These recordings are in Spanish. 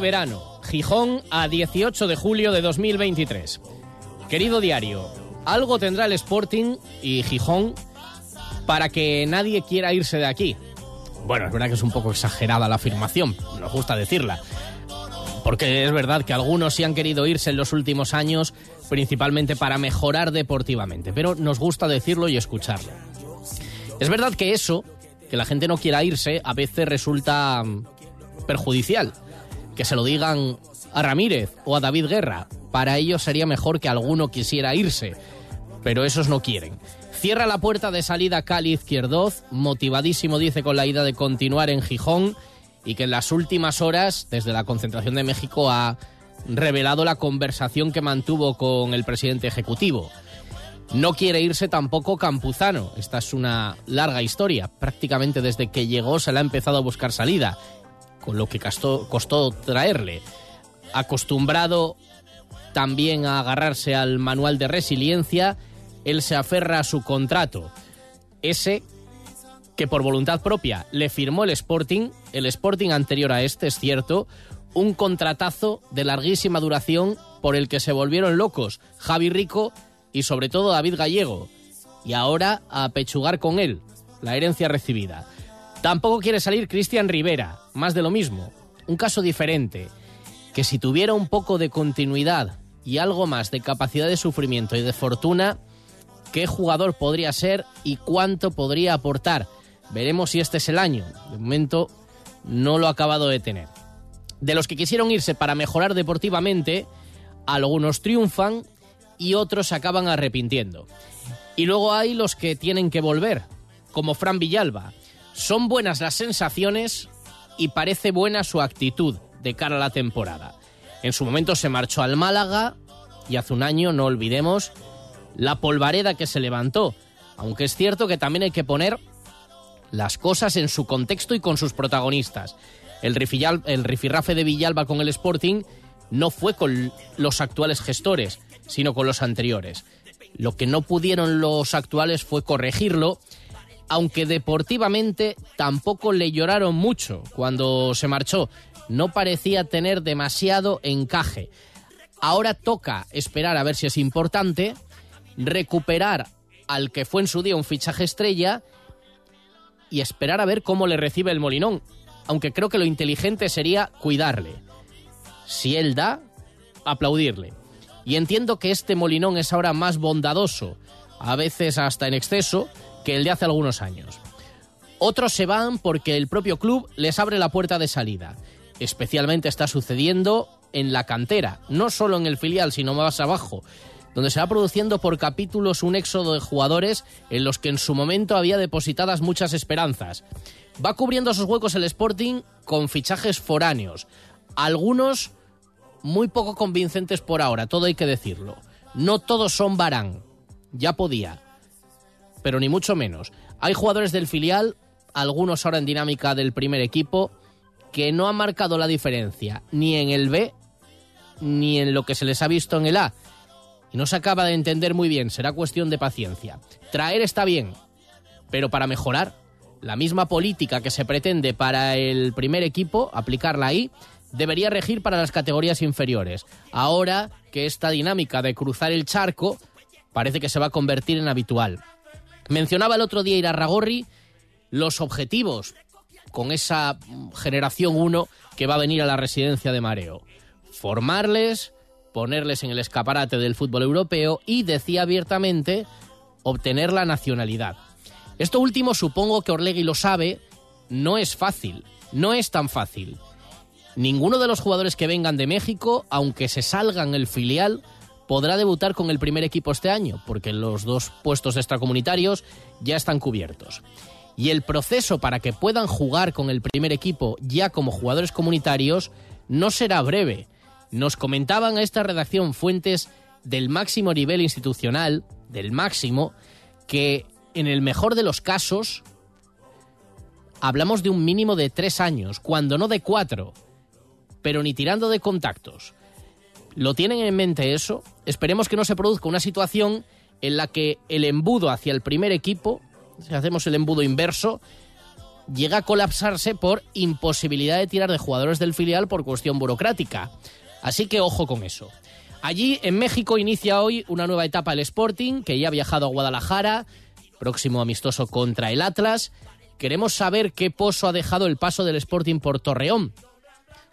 Verano, Gijón a 18 de julio de 2023. Querido diario, algo tendrá el Sporting y Gijón para que nadie quiera irse de aquí. Bueno, es verdad que es un poco exagerada la afirmación, nos gusta decirla. Porque es verdad que algunos sí han querido irse en los últimos años, principalmente para mejorar deportivamente, pero nos gusta decirlo y escucharlo. Es verdad que eso, que la gente no quiera irse, a veces resulta mm, perjudicial. Que se lo digan a Ramírez o a David Guerra. Para ellos sería mejor que alguno quisiera irse, pero esos no quieren. Cierra la puerta de salida Cali Izquierdoz, motivadísimo dice con la ida de continuar en Gijón y que en las últimas horas, desde la concentración de México, ha revelado la conversación que mantuvo con el presidente ejecutivo. No quiere irse tampoco Campuzano. Esta es una larga historia. Prácticamente desde que llegó se le ha empezado a buscar salida, con lo que costó, traerle. Acostumbrado también a agarrarse al manual de resiliencia, él se aferra a su contrato. Ese que por voluntad propia le firmó el Sporting, el Sporting anterior a este, es cierto, un contratazo de larguísima duración por el que se volvieron locos Javi Rico y sobre todo David Gallego. Y ahora a pechugar con él, la herencia recibida. Tampoco quiere salir Cristian Rivera, más de lo mismo. Un caso diferente, que si tuviera un poco de continuidad y algo más de capacidad de sufrimiento y de fortuna, qué jugador podría ser y cuánto podría aportar. Veremos si este es el año. De momento no lo ha acabado de tener. De los que quisieron irse para mejorar deportivamente, algunos triunfan y otros acaban arrepintiendo. Y luego hay los que tienen que volver, como Fran Villalba. Son buenas las sensaciones y parece buena su actitud de cara a la temporada. En su momento se marchó al Málaga y hace un año, no olvidemos, la polvareda que se levantó. Aunque es cierto que también hay que poner las cosas en su contexto y con sus protagonistas. El, rifillal, el rifirrafe de Villalba con el Sporting no fue con los actuales gestores, sino con los anteriores. Lo que no pudieron los actuales fue corregirlo, aunque deportivamente tampoco le lloraron mucho cuando se marchó. No parecía tener demasiado encaje. Ahora toca esperar a ver si es importante, recuperar al que fue en su día un fichaje estrella y esperar a ver cómo le recibe el Molinón. Aunque creo que lo inteligente sería cuidarle. Si él da, aplaudirle. Y entiendo que este Molinón es ahora más bondadoso, a veces hasta en exceso, que el de hace algunos años. Otros se van porque el propio club les abre la puerta de salida. Especialmente está sucediendo en la cantera, no solo en el filial, sino más abajo, donde se va produciendo por capítulos un éxodo de jugadores en los que en su momento había depositadas muchas esperanzas. Va cubriendo esos huecos el Sporting con fichajes foráneos, algunos muy poco convincentes por ahora, todo hay que decirlo. No todos son Barán, ya podía, pero ni mucho menos. Hay jugadores del filial, algunos ahora en dinámica del primer equipo, que no han marcado la diferencia ni en el B ni en lo que se les ha visto en el A. Y no se acaba de entender muy bien, será cuestión de paciencia. Traer está bien, pero para mejorar, la misma política que se pretende para el primer equipo, aplicarla ahí, debería regir para las categorías inferiores. Ahora que esta dinámica de cruzar el charco parece que se va a convertir en habitual. Mencionaba el otro día Irarragorri los objetivos con esa generación 1 que va a venir a la residencia de Mareo. Formarles, ponerles en el escaparate del fútbol europeo y, decía abiertamente, obtener la nacionalidad. Esto último supongo que Orlegui lo sabe, no es fácil, no es tan fácil. Ninguno de los jugadores que vengan de México, aunque se salgan el filial, podrá debutar con el primer equipo este año, porque los dos puestos extracomunitarios ya están cubiertos. y el proceso para que puedan jugar con el primer equipo ya como jugadores comunitarios no será breve. Nos comentaban a esta redacción fuentes del máximo nivel institucional, del máximo, que en el mejor de los casos hablamos de un mínimo de tres años, cuando no de cuatro, pero ni tirando de contactos. ¿Lo tienen en mente eso? Esperemos que no se produzca una situación en la que el embudo hacia el primer equipo, si hacemos el embudo inverso, llega a colapsarse por imposibilidad de tirar de jugadores del filial por cuestión burocrática. Así que ojo con eso. Allí, en México, inicia hoy una nueva etapa el Sporting, que ya ha viajado a Guadalajara, próximo amistoso contra el Atlas. Queremos saber qué pozo ha dejado el paso del Sporting por Torreón.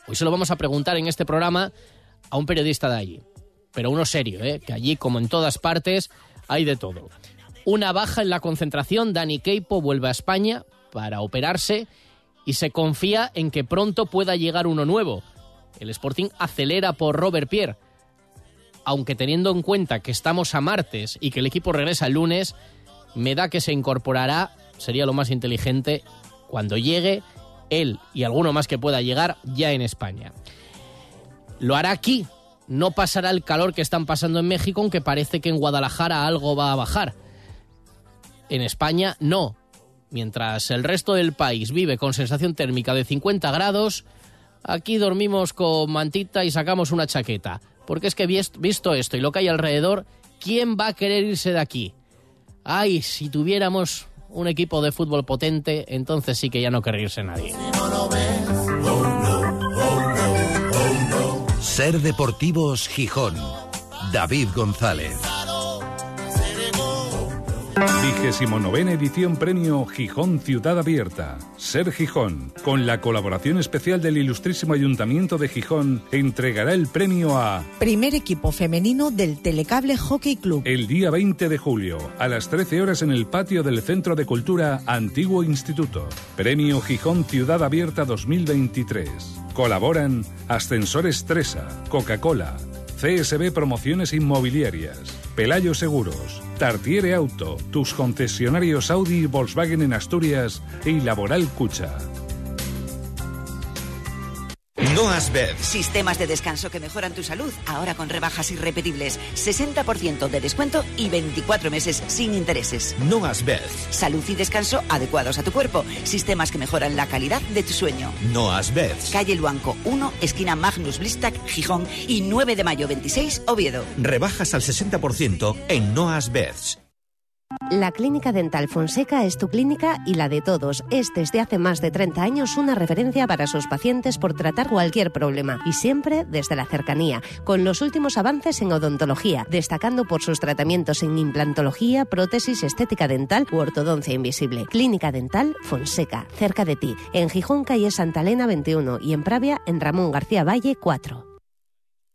Hoy se lo vamos a preguntar en este programa a un periodista de allí, pero uno serio, ¿eh? que allí, como en todas partes, hay de todo. Una baja en la concentración, Dani Keipo vuelve a España para operarse y se confía en que pronto pueda llegar uno nuevo. El Sporting acelera por Robert Pierre, aunque teniendo en cuenta que estamos a martes y que el equipo regresa el lunes, me da que se incorporará, sería lo más inteligente, cuando llegue él y alguno más que pueda llegar ya en España. Lo hará aquí, no pasará el calor que están pasando en México, aunque parece que en Guadalajara algo va a bajar. En España no. Mientras el resto del país vive con sensación térmica de 50 grados, aquí dormimos con mantita y sacamos una chaqueta. Porque es que visto esto y lo que hay alrededor, ¿quién va a querer irse de aquí? Ay, si tuviéramos un equipo de fútbol potente, entonces sí que ya no querría irse nadie. Ser Deportivos Gijón. David González. Vigésimo novena edición Premio Gijón Ciudad Abierta. Ser Gijón, con la colaboración especial del Ilustrísimo Ayuntamiento de Gijón, entregará el premio a Primer equipo femenino del Telecable Hockey Club. el día 20 de julio, a las 13 horas en el patio del Centro de Cultura Antiguo Instituto. Premio Gijón Ciudad Abierta 2023. Colaboran Ascensores Tresa, Coca-Cola, CSB Promociones Inmobiliarias, Pelayo Seguros, Tartiere Auto, tus concesionarios Audi y Volkswagen en Asturias y Laboral Cucha. Noas Beds. Sistemas de descanso que mejoran tu salud, ahora con rebajas irrepetibles. 60% de descuento y 24 meses sin intereses. Noas Beds. Salud y descanso adecuados a tu cuerpo. Sistemas que mejoran la calidad de tu sueño. Noas Beds. Calle Luanco 1, esquina Magnus Blistac, Gijón y 9 de mayo 26, Oviedo. Rebajas al 60% en Noas Beds. La Clínica Dental Fonseca es tu clínica y la de todos. Es desde hace más de 30 años una referencia para sus pacientes por tratar cualquier problema y siempre desde la cercanía, con los últimos avances en odontología, destacando por sus tratamientos en implantología, prótesis, estética dental u ortodoncia invisible. Clínica Dental Fonseca, cerca de ti, en Gijón, calle Santa Elena 21 y en Pravia, en Ramón García Valle 4.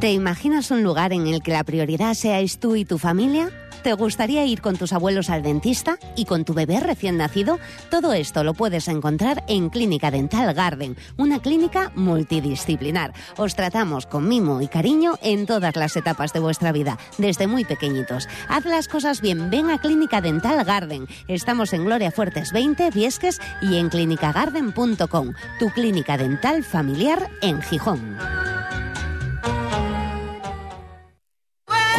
¿Te imaginas un lugar en el que la prioridad seáis tú y tu familia? ¿Te gustaría ir con tus abuelos al dentista y con tu bebé recién nacido? Todo esto lo puedes encontrar en Clínica Dental Garden, una clínica multidisciplinar. Os tratamos con mimo y cariño en todas las etapas de vuestra vida, desde muy pequeñitos. Haz las cosas bien, ven a Clínica Dental Garden. Estamos en Gloria Fuertes 20, Viesques y en clinicagarden.com, tu clínica dental familiar en Gijón.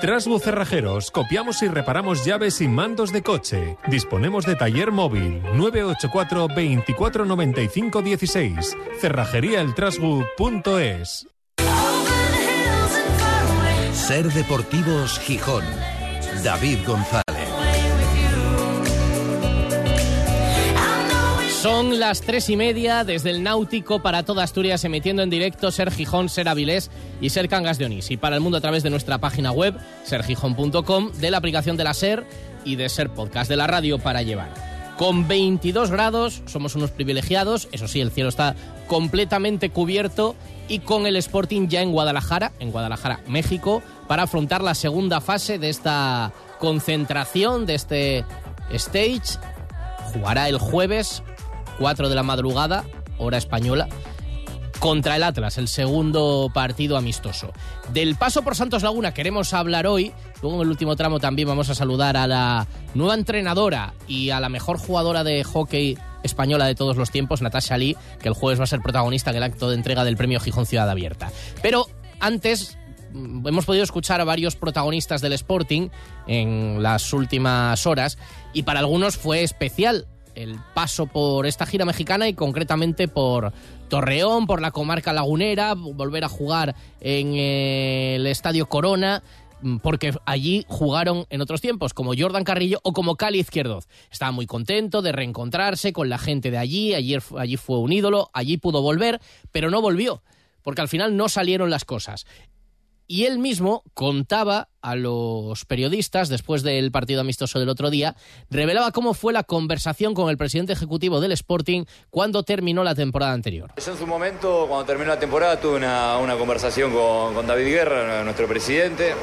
Trasbu Cerrajeros, copiamos y reparamos llaves y mandos de coche. Disponemos de taller móvil 984 24 95 16. Cerrajeríaeltrasbu.es. Ser Deportivos Gijón. David González. Son las tres y media desde el Náutico para toda Asturias, emitiendo en directo Ser Gijón, Ser Avilés y Ser Cangas de Onís. Y para el mundo a través de nuestra página web, sergijón.com, de la aplicación de la Ser y de Ser Podcast de la radio para llevar. Con 22 grados, somos unos privilegiados, eso sí, el cielo está completamente cubierto y con el Sporting ya en Guadalajara, en Guadalajara, México, para afrontar la segunda fase de esta concentración, de este stage. Jugará el jueves 4 de la madrugada, hora española, contra el Atlas, el segundo partido amistoso. Del paso por Santos Laguna queremos hablar hoy. Luego en el último tramo también vamos a saludar a la nueva entrenadora y a la mejor jugadora de hockey española de todos los tiempos, Natasha Lee, que el jueves va a ser protagonista en el acto de entrega del premio Gijón Ciudad Abierta. Pero antes mm, hemos podido escuchar a varios protagonistas del Sporting en las últimas horas y para algunos fue especial el paso por esta gira mexicana y concretamente por Torreón, por la comarca lagunera, volver a jugar en el Estadio Corona, mm, porque allí jugaron en otros tiempos, como Jordan Carrillo o como Cali Izquierdoz. Estaba muy contento de reencontrarse con la gente de allí, allí, allí fue un ídolo, allí pudo volver, pero no volvió, porque al final no salieron las cosas y él mismo contaba a los periodistas, después del partido amistoso del otro día, revelaba cómo fue la conversación con el presidente ejecutivo del Sporting cuando terminó la temporada anterior. Yo en su momento, cuando terminó la temporada, tuve una, conversación con, David Guerra, nuestro presidente.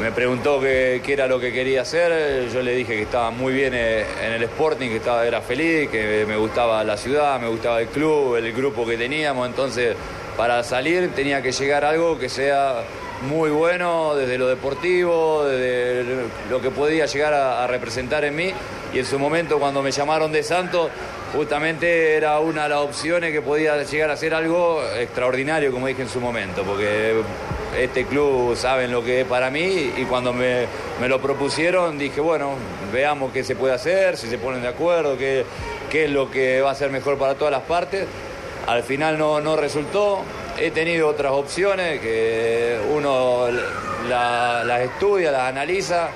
Me preguntó qué, era lo que quería hacer. Yo le dije que estaba muy bien eh, en el Sporting, que estaba, era feliz, que me gustaba la ciudad, me gustaba el club, el grupo que teníamos. Entonces para salir tenía que llegar algo que sea muy bueno desde lo deportivo, desde lo que podía llegar a, representar en mí. Y en su momento cuando me llamaron de Santos, justamente era una de las opciones que podía llegar a ser algo extraordinario, como dije en su momento, porque este club saben lo que es para mí y cuando me, lo propusieron dije, bueno, veamos qué se puede hacer, si se ponen de acuerdo, qué, qué es lo que va a ser mejor para todas las partes. Al final no, no resultó. He tenido otras opciones que uno las estudia, las analiza,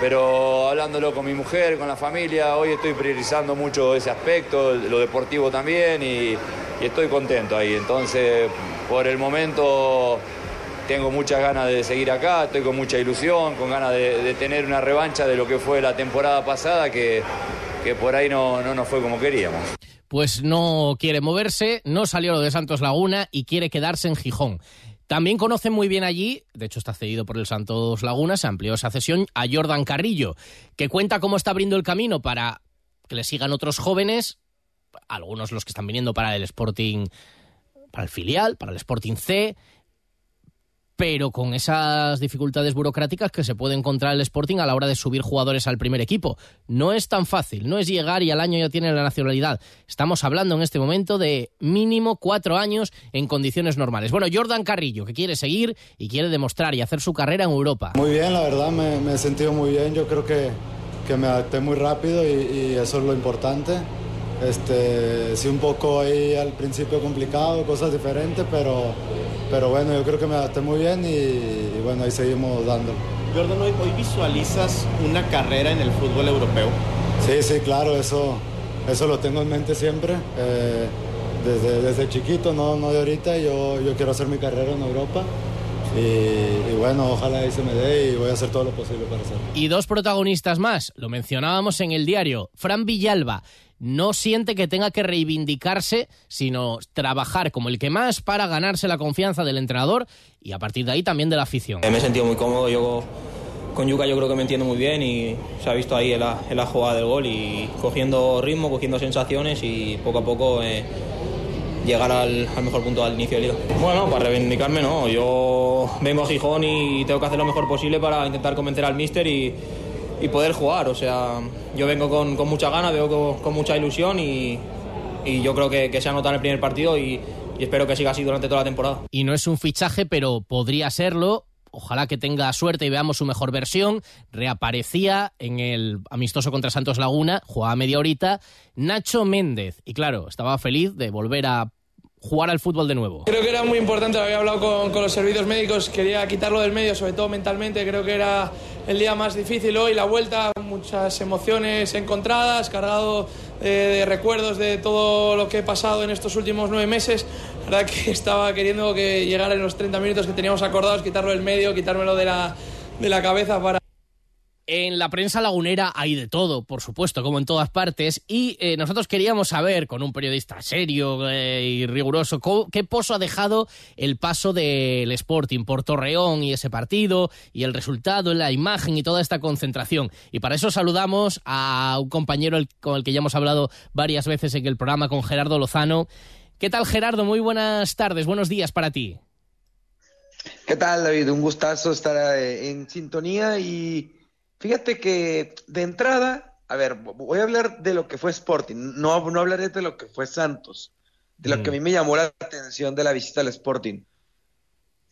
pero hablándolo con mi mujer, con la familia, hoy estoy priorizando mucho ese aspecto, lo deportivo también, y, estoy contento ahí. Entonces, por el momento tengo muchas ganas de seguir acá, estoy con mucha ilusión, con ganas de, tener una revancha de lo que fue la temporada pasada, que, que por ahí no, no nos fue como queríamos pues no quiere moverse, no salió lo de Santos Laguna y quiere quedarse en Gijón. También conocen muy bien allí, de hecho está cedido por el Santos Laguna, se amplió esa cesión a Jordan Carrillo, que cuenta cómo está abriendo el camino para que le sigan otros jóvenes, algunos los que están viniendo para el Sporting, para el filial, para el Sporting C, pero con esas dificultades burocráticas que se puede encontrar el Sporting a la hora de subir jugadores al primer equipo. No es tan fácil, no es llegar y al año ya tiene la nacionalidad. Estamos hablando en este momento de mínimo cuatro años en condiciones normales. Bueno, Jordan Carrillo, que quiere seguir y quiere demostrar y hacer su carrera en Europa. Muy bien, la verdad, me, he sentido muy bien. Yo creo que, que me adapté muy rápido y, y eso es lo importante. Este, sí, un poco ahí al principio complicado, cosas diferentes, pero, pero bueno, yo creo que me adapté muy bien y, bueno, ahí seguimos dando. Jordan, ¿hoy, visualizas una carrera en el fútbol europeo? Sí, sí, claro, eso, eso lo tengo en mente siempre. Eh, desde, desde chiquito, no, no de ahorita, yo, yo quiero hacer mi carrera en Europa. Y, y, bueno, ojalá ahí se me dé y voy a hacer todo lo posible para hacerlo. Y dos protagonistas más, lo mencionábamos en el diario, Fran Villalba no siente que tenga que reivindicarse, sino trabajar como el que más para ganarse la confianza del entrenador y a partir de ahí también de la afición. Me he sentido muy cómodo, yo con Yuka yo creo que me entiendo muy bien y se ha visto ahí en la, jugada del gol y cogiendo ritmo, cogiendo sensaciones y poco a poco eh, llegar al, mejor punto al inicio del liga. Bueno, para reivindicarme no, yo vengo a Gijón y tengo que hacer lo mejor posible para intentar convencer al míster y y poder jugar. O sea, yo vengo con, con mucha ganas, veo con, mucha ilusión y, y yo creo que, que, se anota en el primer partido y, y espero que siga así durante toda la temporada. Y no es un fichaje, pero podría serlo. Ojalá que tenga suerte y veamos su mejor versión. Reaparecía en el amistoso contra Santos Laguna, jugaba media horita, Nacho Méndez. Y claro, estaba feliz de volver a jugar al fútbol de nuevo. Creo que era muy importante, lo había hablado con, con, los servicios médicos, quería quitarlo del medio, sobre todo mentalmente, creo que era el día más difícil hoy, la vuelta, muchas emociones encontradas, cargado de, recuerdos de todo lo que he pasado en estos últimos nueve meses. La verdad que estaba queriendo que llegara en los 30 minutos que teníamos acordados, quitarlo del medio, quitármelo de la, de la cabeza para... En la prensa lagunera hay de todo, por supuesto, como en todas partes, y eh, nosotros queríamos saber, con un periodista serio eh, y riguroso, qué pozo ha dejado el paso del Sporting por Torreón y ese partido, y el resultado, la imagen y toda esta concentración. Y para eso saludamos a un compañero con el que ya hemos hablado varias veces en el programa, con Gerardo Lozano. ¿Qué tal, Gerardo? Muy buenas tardes, buenos días para ti. ¿Qué tal, David? Un gustazo estar eh, en sintonía y Fíjate que de entrada, a ver, voy a hablar de lo que fue Sporting, no, no hablaré de lo que fue Santos, de lo que a mí me llamó la atención de la visita al Sporting.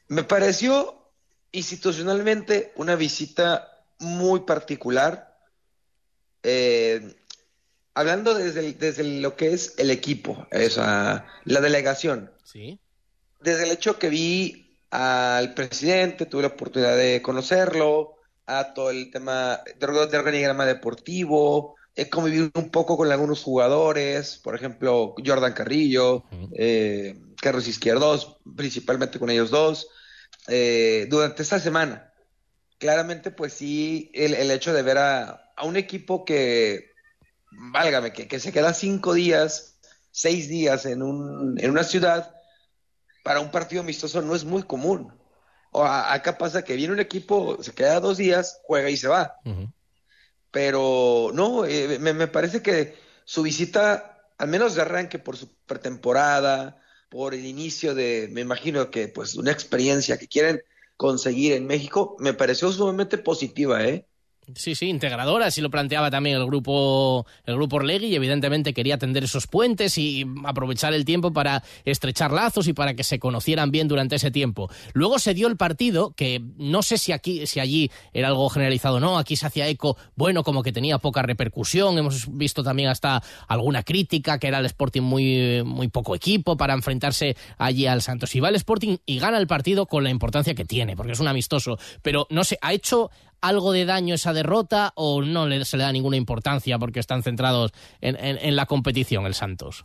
Me pareció institucionalmente una visita muy particular, eh, hablando desde, desde lo que es el equipo, esa, la delegación. Sí. Desde el hecho que vi al presidente, tuve la oportunidad de conocerlo, a todo el tema de, de organigrama deportivo, he convivido un poco con algunos jugadores, por ejemplo, Jordan Carrillo, eh, Carlos Izquierdos, principalmente con ellos dos, eh, durante esta semana. Claramente, pues sí, el, el hecho de ver a, a, un equipo que, válgame, que, que, se queda cinco días, seis días en, un, en una ciudad, para un partido amistoso no es muy común. O acá pasa que viene un equipo, se queda dos días, juega y se va. Pero no, eh, me, me, parece que su visita, al menos de arranque por su pretemporada, por el inicio de, me imagino que pues una experiencia que quieren conseguir en México, me pareció sumamente positiva, ¿eh? Sí, sí, integradora, así lo planteaba también el grupo, el grupo Orlegui, y evidentemente quería tender esos puentes y aprovechar el tiempo para estrechar lazos y para que se conocieran bien durante ese tiempo. Luego se dio el partido, que no sé si aquí, si allí era algo generalizado o no, aquí se hacía eco, bueno, como que tenía poca repercusión, hemos visto también hasta alguna crítica, que era el Sporting muy, muy poco equipo para enfrentarse allí al Santos. Y va el Sporting y gana el partido con la importancia que tiene, porque es un amistoso, pero no sé, ha hecho algo de daño esa derrota o no le, se le da ninguna importancia porque están centrados en, en, la competición el Santos?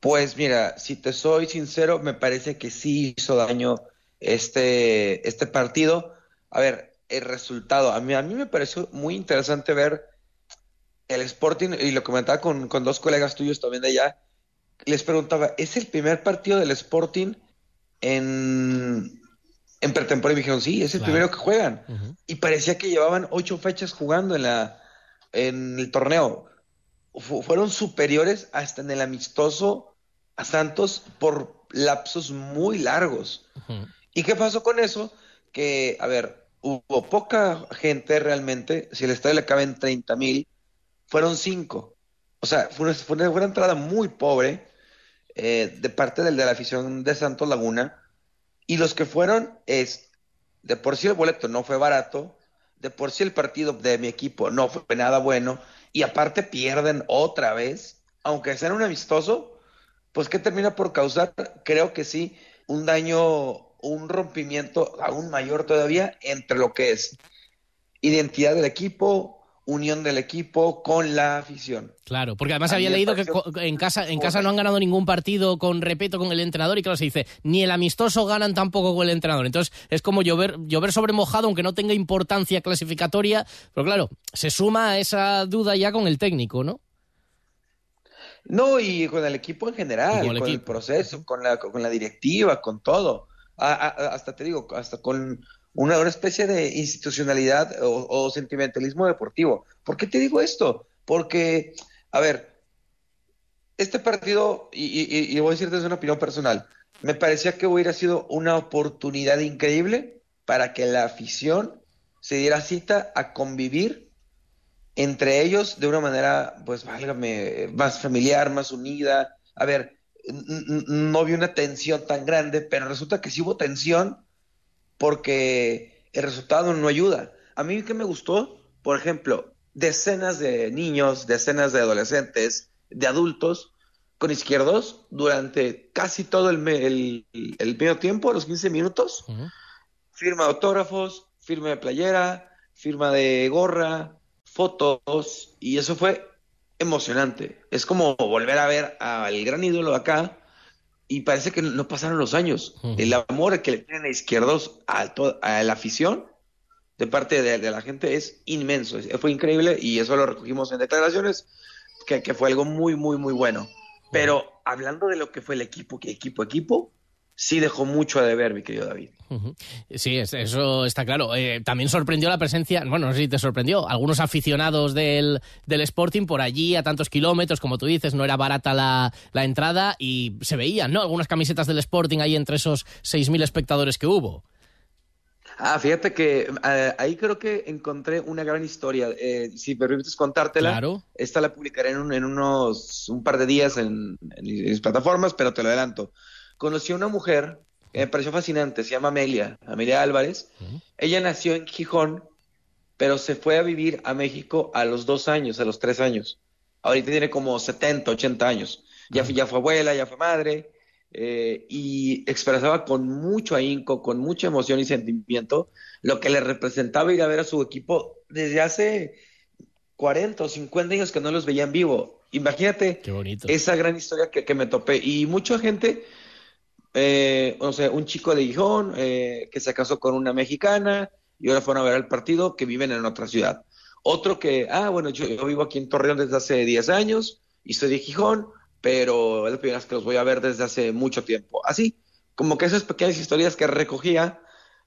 Pues mira, si te soy sincero, me parece que sí hizo daño este, este partido. A ver, el resultado, a mí, a mí me pareció muy interesante ver el Sporting, y lo comentaba con, con dos colegas tuyos también de allá, les preguntaba, ¿es el primer partido del Sporting en en pretemporada me dijeron, sí, es el claro. primero que juegan. Uh -huh. Y parecía que llevaban ocho fechas jugando en, la, en el torneo. Fu fueron superiores hasta en el amistoso a Santos por lapsos muy largos. Uh -huh. ¿Y qué pasó con eso? Que, a ver, hubo poca gente realmente, si el estadio le caben 30 mil, fueron cinco. O sea, fue una, fue una, entrada muy pobre eh, de parte del, de la afición de Santos Laguna y los que fueron es, de por sí el boleto no fue barato, de por sí el partido de mi equipo no fue nada bueno, y aparte pierden otra vez, aunque sea un amistoso, pues ¿qué termina por causar? Creo que sí, un daño, un rompimiento aún mayor todavía entre lo que es identidad del equipo, unión del equipo con la afición. Claro, porque además había leído que en casa, en casa no han ganado ningún partido con repeto con el entrenador y claro, se dice, ni el amistoso ganan tampoco con el entrenador. Entonces es como llover, llover sobre mojado, aunque no tenga importancia clasificatoria, pero claro, se suma a esa duda ya con el técnico, ¿no? No, y con el equipo en general, con, el, con el, proceso, con la, con la directiva, con todo. A, a, hasta te digo, hasta con una, una especie de institucionalidad o, sentimentalismo deportivo. ¿Por qué te digo esto? Porque, a ver, este partido, y, y, voy a decir desde una opinión personal, me parecía que hubiera sido una oportunidad increíble para que la afición se diera cita a convivir entre ellos de una manera, pues, válgame, más familiar, más unida. A ver, no vi una tensión tan grande, pero resulta que sí hubo tensión porque el resultado no ayuda. A mí que me gustó, por ejemplo, decenas de niños, decenas de adolescentes, de adultos, con izquierdos durante casi todo el, el, medio tiempo, los 15 minutos. Firma de autógrafos, firma de playera, firma de gorra, fotos, y eso fue emocionante. Es como volver a ver al gran ídolo acá y parece que no pasaron los años. El amor que le tienen a izquierdos a, a la afición de parte de, la gente es inmenso. Fue increíble y eso lo recogimos en declaraciones, que, que fue algo muy, muy, muy bueno. Pero hablando de lo que fue el equipo, que equipo, equipo, sí dejó mucho a deber, mi querido David. Sí, eso está claro. Eh, también sorprendió la presencia, bueno, no sé si te sorprendió, algunos aficionados del, del Sporting por allí a tantos kilómetros, como tú dices, no era barata la, la entrada y se veían, ¿no? Algunas camisetas del Sporting ahí entre esos 6.000 espectadores que hubo. Ah, fíjate que eh, ahí creo que encontré una gran historia. Eh, si me permites contártela, claro. esta la publicaré en, en, unos un par de días en, mis plataformas, pero te lo adelanto. Conocí a una mujer que me pareció fascinante, se llama Amelia, Amelia Álvarez. Ella nació en Gijón, pero se fue a vivir a México a los dos años, a los tres años. Ahorita tiene como 70, 80 años. Ya, ya fue abuela, ya fue madre eh, y expresaba con mucho ahínco, con mucha emoción y sentimiento lo que le representaba ir a ver a su equipo desde hace 40 o 50 años que no los veía en vivo. Imagínate esa gran historia que, me topé. Y mucha gente, eh, o sea, un chico de Gijón eh, que se casó con una mexicana y ahora fueron a ver el partido que viven en otra ciudad. Otro que, ah, bueno, yo, yo vivo aquí en Torreón desde hace 10 años y soy de Gijón, pero es la primera vez que los voy a ver desde hace mucho tiempo. Así, como que esas pequeñas historias que recogía,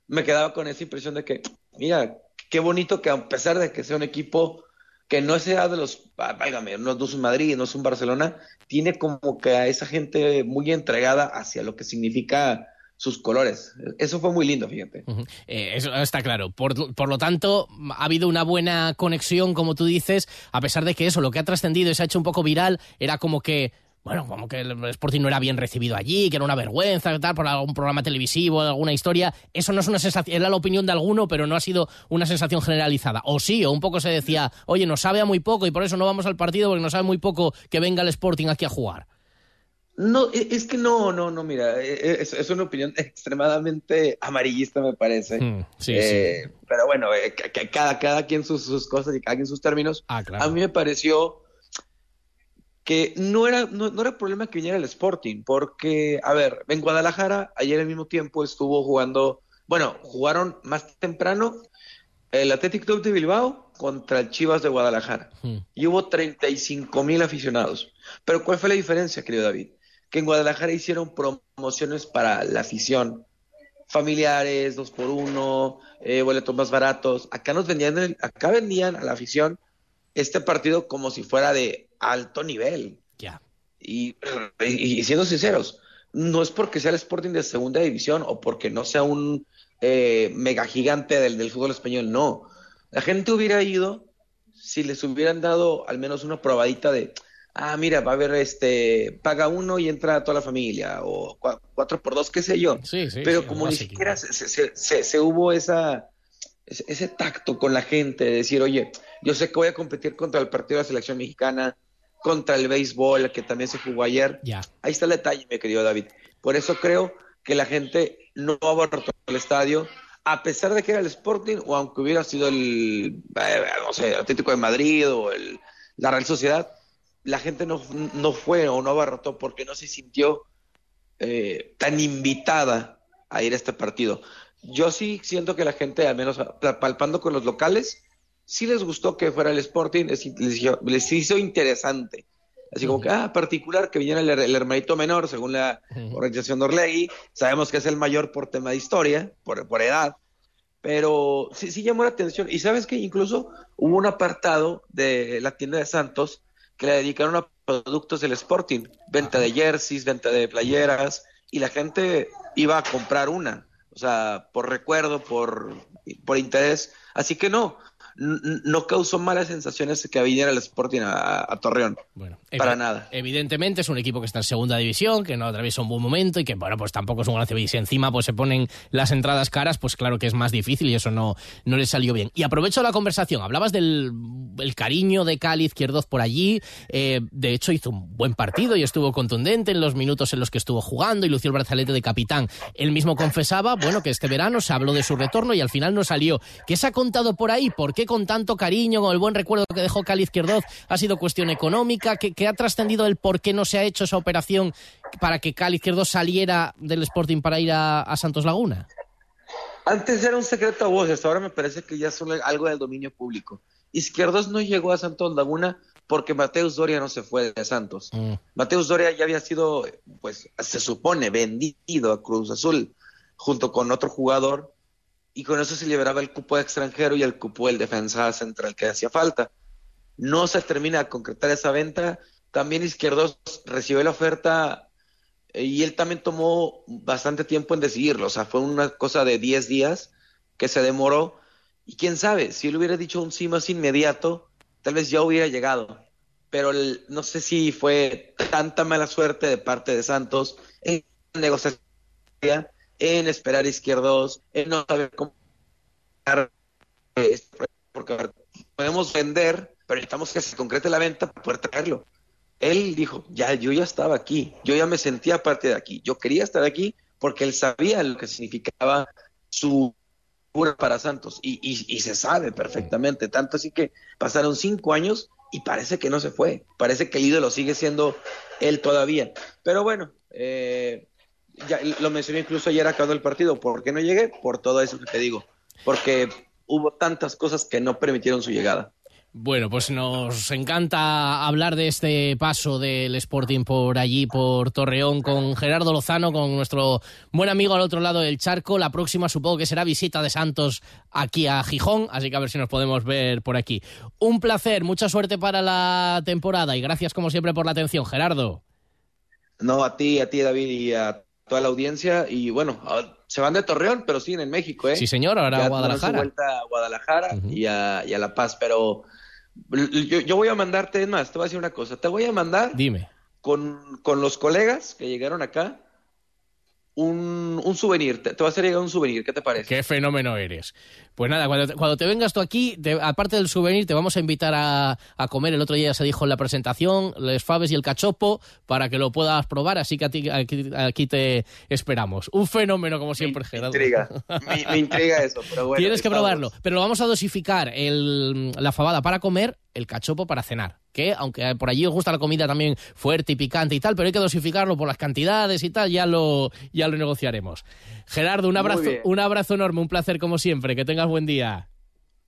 me quedaba con esa impresión de que, mira, qué bonito que a pesar de que sea un equipo que no sea de los, válgame, no es un Madrid, no es un Barcelona, tiene como que a esa gente muy entregada hacia lo que significa sus colores. Eso fue muy lindo, fíjate. Eh, eso está claro. Por, por, lo tanto, ha habido una buena conexión, como tú dices, a pesar de que eso, lo que ha trascendido y se ha hecho un poco viral, era como que bueno, como que el Sporting no era bien recibido allí, que era una vergüenza, tal, por algún programa televisivo, alguna historia. Eso no es una sensación, era la opinión de alguno, pero no ha sido una sensación generalizada. O sí, o un poco se decía, oye, nos sabe a muy poco y por eso no vamos al partido porque nos sabe muy poco que venga el Sporting aquí a jugar. No, e, es que no, no, no, mira, e, e, es, una opinión extremadamente amarillista, me parece. Hmm, sí, eh, sí. Pero bueno, eh, cada, cada quien sus, sus, cosas y cada quien sus términos. Ah, claro. A mí me pareció que no era, no, era problema que viniera el Sporting, porque, a ver, en Guadalajara, ayer al mismo tiempo estuvo jugando, bueno, jugaron más temprano el Athletic Club de Bilbao contra el Chivas de Guadalajara. Hmm. Y hubo 35 mil aficionados. Pero ¿cuál fue la diferencia, querido David? Que en Guadalajara hicieron promociones para la afición, familiares, dos por uno, eh, boletos más baratos. Acá nos vendían, acá vendían a la afición este partido como si fuera de alto nivel. Ya. Y, siendo sinceros, no es porque sea el Sporting de segunda división o porque no sea un eh, mega gigante del, del fútbol español, no. La gente hubiera ido si les hubieran dado al menos una probadita de, ah, mira, va a haber este, paga uno y entra toda la familia, o cuatro por dos, qué sé yo. Sí, sí, Pero como ni siquiera se, se, se, hubo esa, ese, tacto con la gente de decir, oye, yo sé que voy a competir contra el partido de la selección mexicana, contra el béisbol, que también se jugó ayer. Ya. Ahí está el detalle, mi querido David. Por eso creo que la gente no abortó el estadio, a pesar de que era el Sporting, o aunque hubiera sido el, eh, no sé, Atlético de Madrid o el, la Real Sociedad, la gente no, no fue o no abarrotó porque no se sintió eh, tan invitada a ir a este partido. Yo sí siento que la gente, al menos palpando con los locales, sí les gustó que fuera el Sporting, les, les, hizo interesante. Así como que, ah, particular que viniera el, hermanito menor, según la organización de Orlegui. Sabemos que es el mayor por tema de historia, por, por edad. Pero sí, sí llamó la atención. Y sabes que incluso hubo un apartado de la tienda de Santos que le dedicaron a productos del Sporting. Venta de jerseys, venta de playeras. Y la gente iba a comprar una. O sea, por recuerdo, por, por interés. Así que no, no causó malas sensaciones que viniera el Sporting a, Torreón. Bueno, para nada. Evidentemente es un equipo que está en segunda división, que no atraviesa un buen momento y que, bueno, pues tampoco es un gran y si encima pues se ponen las entradas caras, pues claro que es más difícil y eso no, no le salió bien. Y aprovecho la conversación, hablabas del el cariño de Cali Izquierdoz por allí. Eh, de hecho, hizo un buen partido y estuvo contundente en los minutos en los que estuvo jugando y lució el brazalete de capitán. Él mismo confesaba, bueno, que este verano se habló de su retorno y al final no salió. ¿Qué se ha contado por ahí? ¿Por qué con tanto cariño, con el buen recuerdo que dejó Cali Izquierdoz, ha sido cuestión económica? ¿Qué, ha trascendido el por qué no se ha hecho esa operación para que Cali Izquierdoz saliera del Sporting para ir a Santos Laguna? Antes era un secreto a voces, ahora me parece que ya es algo del dominio público. Izquierdos no llegó a Santos Laguna porque Mateus Doria no se fue de Santos. Mm. Mateus Doria ya había sido, pues se supone, vendido a Cruz Azul junto con otro jugador y con eso se liberaba el cupo de extranjero y el cupo del defensa central que hacía falta. No se termina de concretar esa venta. También Izquierdos recibió la oferta eh, y él también tomó bastante tiempo en decidirlo, o sea, fue una cosa de 10 días que se demoró y quién sabe, si él hubiera dicho un sí más inmediato, tal vez ya hubiera llegado, pero no sé si fue tanta mala suerte de parte de Santos en negociar, en esperar izquierdos, en no saber cómo porque podemos vender, pero necesitamos que se concrete la venta para poder traerlo. Él dijo, ya, yo ya estaba aquí, yo ya me sentía parte de aquí, yo quería estar aquí porque él sabía lo que significaba su cura para Santos y, y, se sabe perfectamente, tanto así que pasaron cinco años y parece que no se fue, parece que el ídolo sigue siendo él todavía, pero bueno, eh, ya lo mencioné incluso ayer acabando el partido, ¿por qué no llegué? Por todo eso que te digo, porque hubo tantas cosas que no permitieron su llegada. Bueno, pues nos encanta hablar de este paso del Sporting por allí, por Torreón, con Gerardo Lozano, con nuestro buen amigo al otro lado del charco. La próxima supongo que será visita de Santos aquí a Gijón, así que a ver si nos podemos ver por aquí. Un placer, mucha suerte para la temporada y gracias como siempre por la atención, Gerardo. No, a ti, a ti David y a toda la audiencia y bueno, se van de Torreón, pero siguen en México, ¿eh? Sí, señor, ahora a Guadalajara. vuelta a Guadalajara y, a, y a La Paz, pero yo, voy a mandarte, es más, te voy a decir una cosa, te voy a mandar. Dime. Con, con los colegas que llegaron acá, un, un souvenir, te, te, va a hacer llegar un souvenir, ¿qué te parece? Qué fenómeno eres. Pues nada, cuando te, cuando te vengas tú aquí, aparte del souvenir, te vamos a invitar a, a, comer. El otro día ya se dijo en la presentación, les faves y el cachopo, para que lo puedas probar, así que aquí, aquí, te esperamos. Un fenómeno, como siempre, me, Gerardo. Me intriga, me, intriga eso, pero bueno. Tienes que probarlo, pero lo vamos a dosificar, el, la fabada para comer, el cachopo para cenar que aunque por allí os gusta la comida también fuerte y picante y tal, pero hay que dosificarlo por las cantidades y tal, ya lo, ya lo negociaremos. Gerardo, un abrazo, un abrazo enorme, un placer como siempre, que tengas buen día.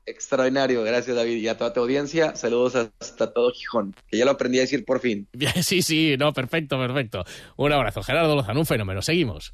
Extraordinario, gracias David y a toda tu audiencia. Saludos hasta todo Gijón, que ya lo aprendí a decir por fin. Sí, sí, no, perfecto, perfecto. Un abrazo, Gerardo Lozano, un fenómeno. Seguimos.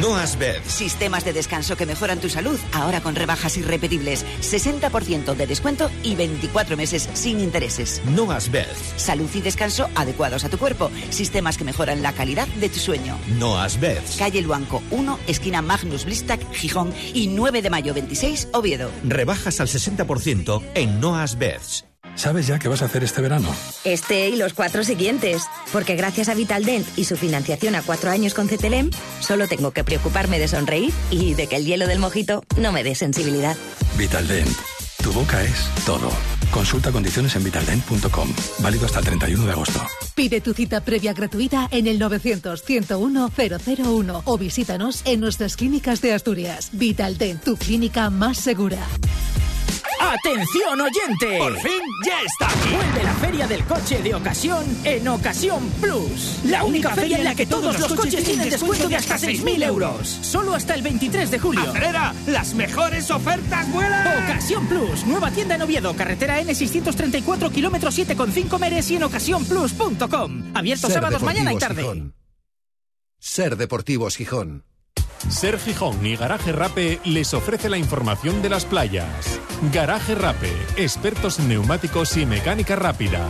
No Bed. Sistemas de descanso que mejoran tu salud, ahora con rebajas irrepetibles. 60% de descuento y 24 meses sin intereses. No Bed. Salud y descanso adecuados a tu cuerpo. Sistemas que mejoran la calidad de tu sueño. No Bed. Calle Luanco 1, esquina Magnus Blistac, Gijón y 9 de mayo 26, Oviedo. Rebajas al 60% en Noas Beds. ¿Sabes ya qué vas a hacer este verano? Este y los cuatro siguientes. Porque gracias a Vitaldent y su financiación a cuatro años con CTLM, solo tengo que preocuparme de sonreír y de que el hielo del mojito no me dé sensibilidad. Vitaldent. Tu boca es todo. Consulta condiciones en vitaldent.com. Válido hasta el 31 de agosto. Pide tu cita previa gratuita en el 900-101-001 o visítanos en nuestras clínicas de Asturias. Vitaldent, tu clínica más segura. ¡Atención oyente! ¡Por fin ya está aquí! Vuelve la feria del coche de ocasión en Ocasión Plus. La única feria en la que todos los coches tienen descuento de hasta 6.000 euros. Solo hasta el 23 de julio. ¡Acelera! ¡Las mejores ofertas vuelan! Ocasión Plus. Nueva tienda en Oviedo. Carretera N634, kilómetro 7,5 Meres y en ocasiónplus.com. Abierto sábados, mañana y tarde. Ser Deportivos Gijón. Ser Gijón y Garaje Rape les ofrece la información de las playas. Garaje Rape, expertos en neumáticos y mecánica rápida.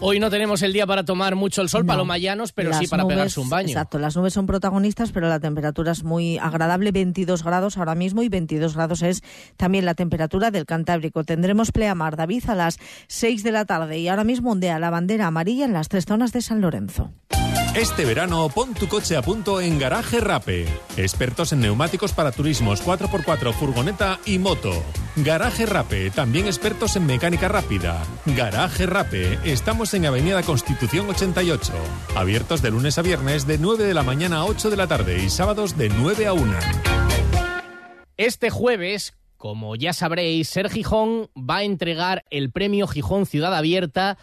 Hoy no tenemos el día para tomar mucho el sol, para los mayanos, pero sí para pegarse un baño. Exacto, las nubes son protagonistas, pero la temperatura es muy agradable, 22 grados ahora mismo y 22 grados es también la temperatura del Cantábrico. Tendremos pleamar, David, a las 6 de la tarde y ahora mismo ondea la bandera amarilla en las tres zonas de San Lorenzo. Este verano pon tu coche a punto en Garaje Rape. Expertos en neumáticos para turismos 4x4, furgoneta y moto. Garaje Rape, también expertos en mecánica rápida. Garaje Rape, estamos en Avenida Constitución 88. Abiertos de lunes a viernes de 9 de la mañana a 8 de la tarde y sábados de 9 a 1. Este jueves, como ya sabréis, Ser Gijón va a entregar el premio Gijón Ciudad Abierta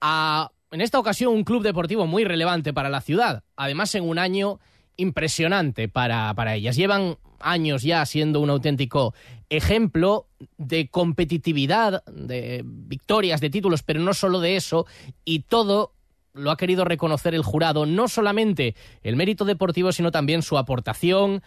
a, en esta ocasión, un club deportivo muy relevante para la ciudad. Además, en un año impresionante para, para ellas. Llevan años ya siendo un auténtico ejemplo de competitividad, de victorias, de títulos, pero no solo de eso, y todo lo ha querido reconocer el jurado, no solamente el mérito deportivo, sino también su aportación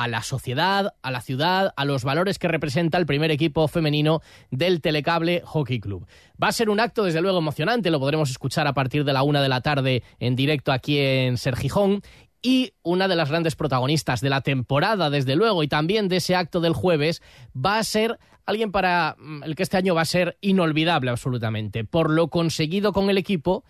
a la sociedad, a la ciudad, a los valores que representa el primer equipo femenino del Telecable Hockey Club. Va a ser un acto, desde luego, emocionante, lo podremos escuchar a partir de la una de la tarde en directo aquí en Sergijón. Y una de las grandes protagonistas de la temporada, desde luego, y también de ese acto del jueves, va a ser alguien para mm, el que este año va a ser inolvidable absolutamente, por lo conseguido con el equipo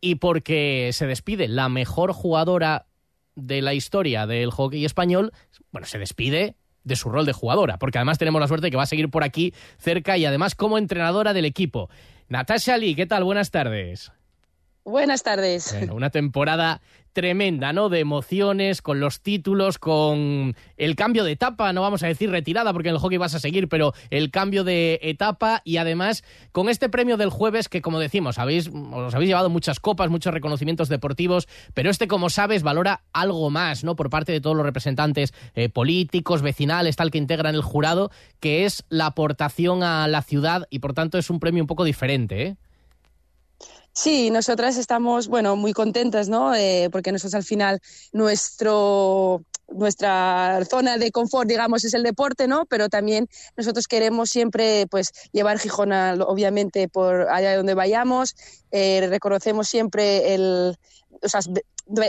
y porque se despide la mejor jugadora de la historia del hockey español, bueno, se despide de su rol de jugadora, porque además tenemos la suerte de que va a seguir por aquí cerca y además como entrenadora del equipo. Natasha Lee, ¿qué tal? Buenas tardes. Buenas tardes. Bueno, una temporada tremenda, ¿no? De emociones, con los títulos, con el cambio de etapa, no vamos a decir retirada porque en el hockey vas a seguir, pero el cambio de etapa y además con este premio del jueves que como decimos, habéis, os habéis llevado muchas copas, muchos reconocimientos deportivos, pero este como sabes valora algo más, ¿no? Por parte de todos los representantes eh, políticos, vecinales, tal que integran el jurado, que es la aportación a la ciudad y por tanto es un premio un poco diferente, ¿eh? Sí, nosotras estamos, bueno, muy contentas, ¿no? Eh, porque nosotros al final nuestro nuestra zona de confort, digamos, es el deporte, ¿no? Pero también nosotros queremos siempre, pues, llevar Gijón, obviamente, por allá donde vayamos. Eh, reconocemos siempre el, o sea,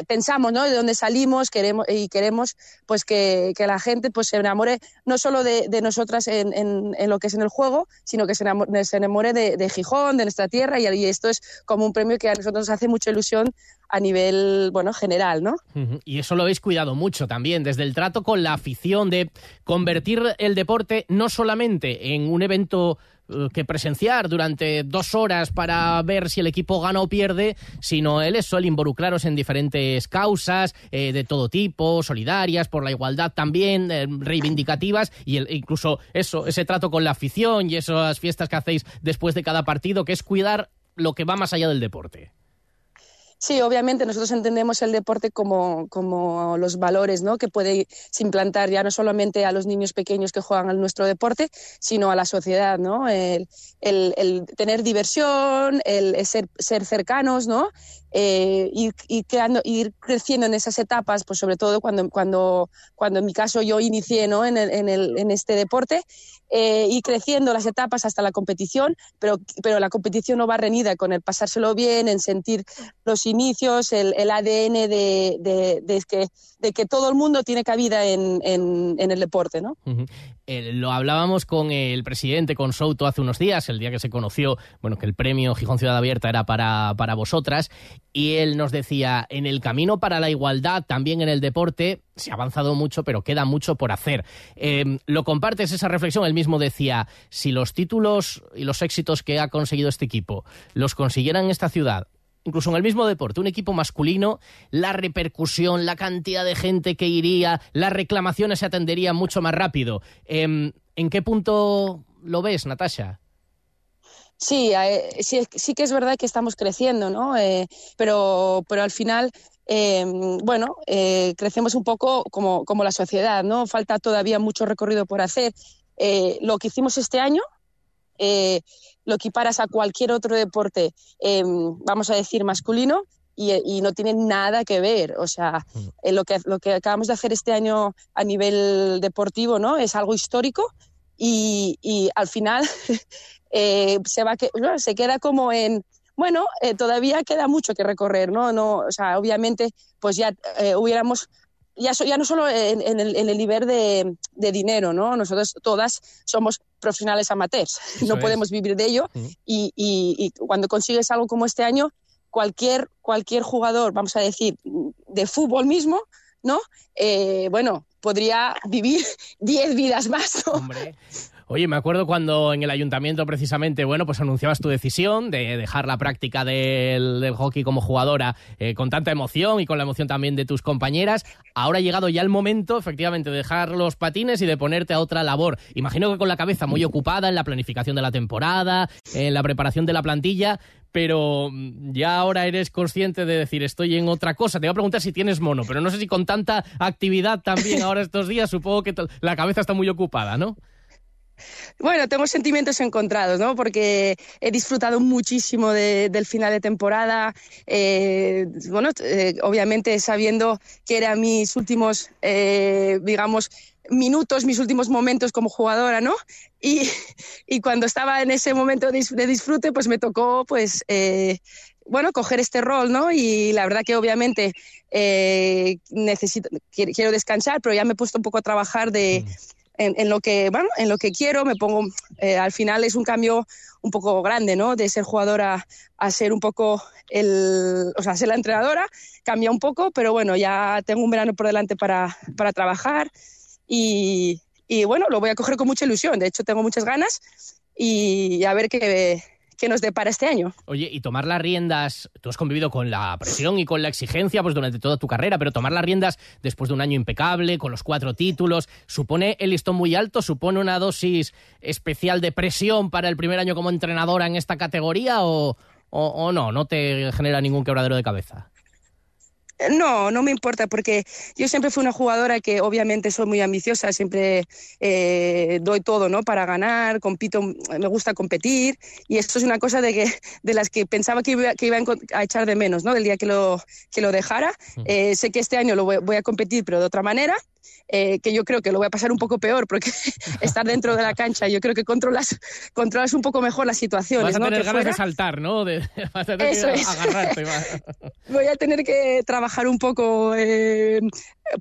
pensamos, ¿no? De dónde salimos, queremos y queremos, pues, que, que la gente, pues, se enamore no solo de, de nosotras en, en, lo que es en el juego, sino que se enamore, se enamore de, de, Gijón, de nuestra tierra y, y, esto es como un premio que a nosotros nos hace mucha ilusión a nivel, bueno, general, ¿no? Y eso lo habéis cuidado mucho también, desde el trato con la afición de convertir el deporte no solamente en un evento que presenciar durante dos horas para ver si el equipo gana o pierde, sino él suele involucraros en diferentes causas eh, de todo tipo, solidarias, por la igualdad también, eh, reivindicativas, y incluso eso, ese trato con la afición y esas fiestas que hacéis después de cada partido, que es cuidar lo que va más allá del deporte. Sí, obviamente nosotros entendemos el deporte como, como los valores ¿no? que puede implantar ya no solamente a los niños pequeños que juegan al nuestro deporte, sino a la sociedad, ¿no? El, tener diversión, el ser, ser cercanos, ¿no? Eh, ir, ir, creciendo en esas etapas, pues sobre todo cuando, cuando, cuando en mi caso yo inicié ¿no? en, el, en, el, en este deporte, eh, ir creciendo las etapas hasta la competición, pero, pero la competición no va reñida con el pasárselo bien, en sentir los inicios, el, ADN de, que, todo el mundo tiene cabida en, en, el deporte. ¿no? Lo hablábamos con el presidente, con Souto, hace unos días, el día que se conoció bueno, que el premio Gijón Ciudad Abierta era para, para vosotras, y él nos decía, en el camino para la igualdad, también en el deporte, se ha avanzado mucho, pero queda mucho por hacer. Eh, ¿Lo compartes esa reflexión? Él mismo decía, si los títulos y los éxitos que ha conseguido este equipo los consiguieran en esta ciudad, incluso en el mismo deporte, un equipo masculino, la repercusión, la cantidad de gente que iría, las reclamaciones se atenderían mucho más rápido. Eh, ¿En qué punto lo ves, Natasha? Sí, eh, sí, sí, que es verdad que estamos creciendo, ¿no? Eh, pero, pero al final, eh, bueno, eh, crecemos un poco como, como, la sociedad, ¿no? Falta todavía mucho recorrido por hacer. Eh, lo que hicimos este año, lo equiparas a cualquier otro deporte, vamos a decir, masculino, y, y, no tiene nada que ver. O sea, lo, que, lo que acabamos de hacer este año a nivel deportivo, ¿no? Es algo histórico. Y, y al final eh, se, va que, se queda como en, bueno, eh, todavía queda mucho que recorrer, ¿no? no o sea, obviamente, pues ya eh, hubiéramos, ya, so, ya no solo en, en, el, en el, nivel de, de, dinero, ¿no? Nosotros todas somos profesionales amateurs, Eso no es. podemos vivir de ello -huh. y, y, y, cuando consigues algo como este año, cualquier, cualquier jugador, vamos a decir, de fútbol mismo, ¿no? Eh, bueno, podría vivir 10 vidas más. ¿no? Oye, me acuerdo cuando en el ayuntamiento precisamente, bueno, pues anunciabas tu decisión de dejar la práctica del, hockey como jugadora eh, con tanta emoción y con la emoción también de tus compañeras. Ahora ha llegado ya el momento, efectivamente, de dejar los patines y de ponerte a otra labor. Imagino que con la cabeza muy ocupada en la planificación de la temporada, en la preparación de la plantilla, pero mm, ya ahora eres consciente de decir estoy en otra cosa. Te voy a preguntar si tienes mono, pero no sé si con tanta actividad también ahora estos días, supongo que la cabeza está muy ocupada, ¿no? Bueno, tengo sentimientos encontrados, ¿no? Porque he disfrutado muchísimo de, del final de temporada. Eh, bueno, eh, obviamente sabiendo que eran mis últimos, eh, digamos, minutos, mis últimos momentos como jugadora, ¿no? Y, cuando estaba en ese momento de, disfrute, pues me tocó, pues, bueno, coger este rol, ¿no? Y la verdad que obviamente necesito, quiero descansar, pero ya me he puesto un poco a trabajar de, en, lo que, bueno, en lo que quiero, me pongo, eh, al final es un cambio un poco grande, ¿no? De ser jugadora a ser un poco el, o sea, ser la entrenadora, cambia un poco, pero bueno, ya tengo un verano por delante para, para trabajar y, y bueno, lo voy a coger con mucha ilusión, de hecho tengo muchas ganas y a ver qué, que nos depara este año. Oye, y tomar las riendas, tú has convivido con la presión y con la exigencia pues durante toda tu carrera, pero tomar las riendas después de un año impecable, con los cuatro títulos, ¿supone el listón muy alto? ¿Supone una dosis especial de presión para el primer año como entrenadora en esta categoría o, o, o no? ¿No te genera ningún quebradero de cabeza? No, no me importa porque yo siempre fui una jugadora que obviamente soy muy ambiciosa, siempre eh, doy todo, ¿no? Para ganar, compito, me gusta competir y esto es una cosa de que de las que pensaba que iba, que iba a echar de menos, ¿no? Del día que lo que lo dejara. Eh, sé que este año lo voy, voy a competir, pero de otra manera eh, que yo creo que lo voy a pasar un poco peor porque estar dentro de la cancha yo creo que controlas, controlas un poco mejor la situación. Vas a ¿no? tener que ganas fuera. de saltar, ¿no? De, vas a tener Eso que es. agarrarte. Voy a tener que trabajar un poco eh,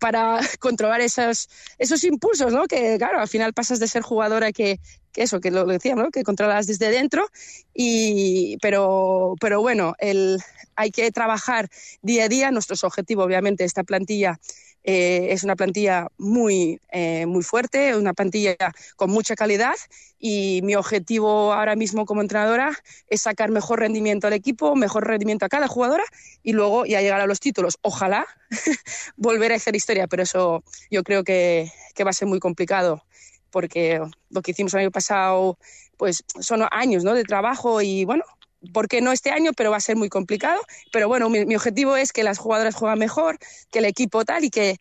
para controlar esos, esos impulsos, ¿no? Que claro, al final pasas de ser jugadora que, que eso, que lo decía, ¿no? Que controlas desde dentro, y, pero, pero bueno, el, hay que trabajar día a día. Nuestros objetivos, obviamente, esta plantilla eh, es una plantilla muy, eh, muy fuerte, una plantilla con mucha calidad y mi objetivo ahora mismo como entrenadora es sacar mejor rendimiento al equipo, mejor rendimiento a cada jugadora y luego ya llegar a los títulos. Ojalá volver a hacer historia, pero eso yo creo que, que va a ser muy complicado porque lo que hicimos el año pasado pues son años ¿no? de trabajo y bueno, ¿por qué no este año? Pero va a ser muy complicado. Pero bueno, mi, mi, objetivo es que las jugadoras jueguen mejor, que el equipo tal y que,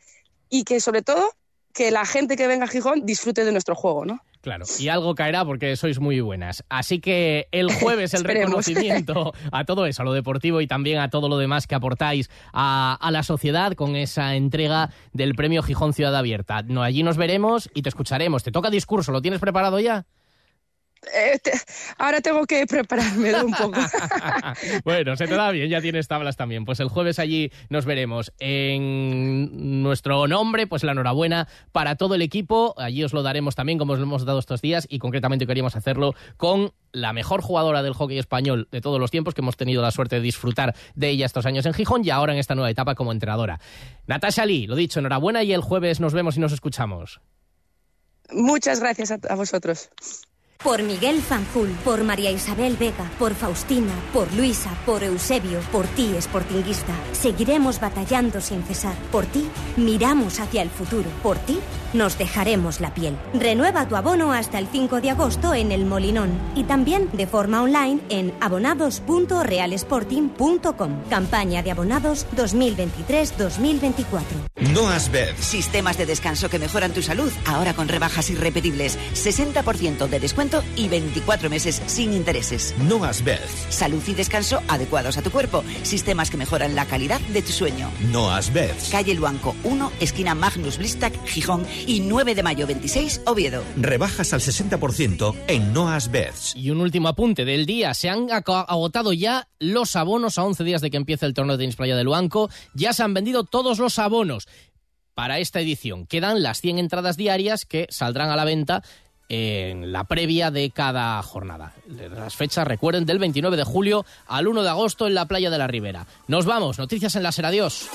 y que sobre todo que la gente que venga a Gijón disfrute de nuestro juego, ¿no? Claro, y algo caerá porque sois muy buenas. Así que el jueves el reconocimiento a todo eso, a lo deportivo y también a todo lo demás que aportáis a, a la sociedad con esa entrega del premio Gijón Ciudad Abierta. No, allí nos veremos y te escucharemos. ¿Te toca discurso? ¿Lo tienes preparado ya? Eh, te- ahora tengo que preparármelo un poco. bueno, se te da bien, ya tienes tablas también. Pues el jueves allí nos veremos. En nuestro nombre, pues la enhorabuena para todo el equipo. Allí os lo daremos también, como os lo hemos dado estos días, y concretamente queríamos hacerlo con la mejor jugadora del hockey español de todos los tiempos, que hemos tenido la suerte de disfrutar de ella estos años en Gijón y ahora en esta nueva etapa como entrenadora. Natasha Lee, lo dicho, enhorabuena y el jueves nos vemos y nos escuchamos. Muchas gracias a, a vosotros. Por Miguel Fanjul, por María Isabel Vega, por Faustina, por Luisa, por Eusebio, por ti, Sportinguista. Seguiremos batallando sin cesar. Por ti, miramos hacia el futuro. Por ti, nos dejaremos la piel. Renueva tu abono hasta el 5 de agosto en El Molinón y también de forma online en abonados.realsporting.com. Campaña de abonados 2023-2024. Noas Bed. Sistemas de descanso que mejoran tu salud, ahora con rebajas irrepetibles. 60% de descuento y 24 meses sin intereses. Noas Bed. Salud y descanso adecuados a tu cuerpo. Sistemas que mejoran la calidad de tu sueño. Noas Bed. Calle Luanco 1, esquina Magnus Blistac, Gijón y 9 de mayo 26, Oviedo. Rebajas al 60% en Noas Beds. Y un último apunte del día. Se han agotado ya los abonos a 11 días de que empiece el torneo de tenis playa de Luanco. Ya se han vendido todos los abonos para esta edición. Quedan las 100 entradas diarias que saldrán a la venta en la previa de cada jornada. Las fechas, recuerden, del 29 de julio al 1 de agosto en la playa de la Ribera. Nos vamos, noticias en la Adiós.